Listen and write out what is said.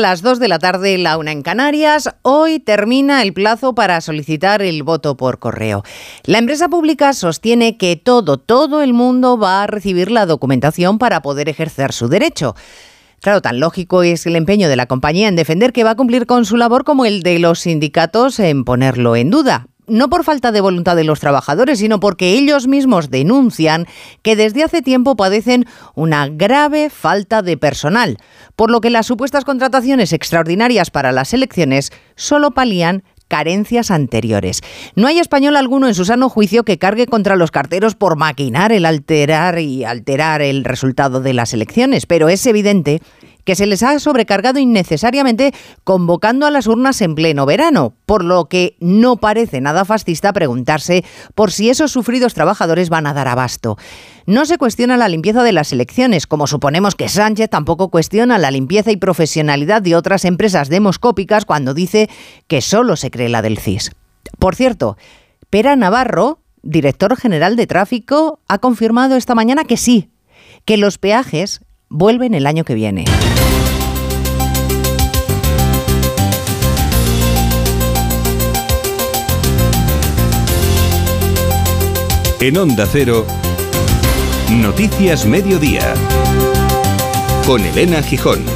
Las 2 de la tarde, la una en Canarias. Hoy termina el plazo para solicitar el voto por correo. La empresa pública sostiene que todo, todo el mundo va a recibir la documentación para poder ejercer su derecho. Claro, tan lógico es el empeño de la compañía en defender que va a cumplir con su labor como el de los sindicatos en ponerlo en duda no por falta de voluntad de los trabajadores, sino porque ellos mismos denuncian que desde hace tiempo padecen una grave falta de personal, por lo que las supuestas contrataciones extraordinarias para las elecciones solo palían carencias anteriores. No hay español alguno en su sano juicio que cargue contra los carteros por maquinar el alterar y alterar el resultado de las elecciones, pero es evidente que se les ha sobrecargado innecesariamente convocando a las urnas en pleno verano, por lo que no parece nada fascista preguntarse por si esos sufridos trabajadores van a dar abasto. No se cuestiona la limpieza de las elecciones, como suponemos que Sánchez tampoco cuestiona la limpieza y profesionalidad de otras empresas demoscópicas cuando dice que solo se cree la del CIS. Por cierto, Pera Navarro, director general de tráfico, ha confirmado esta mañana que sí, que los peajes vuelven el año que viene. En Onda Cero, Noticias Mediodía, con Elena Gijón.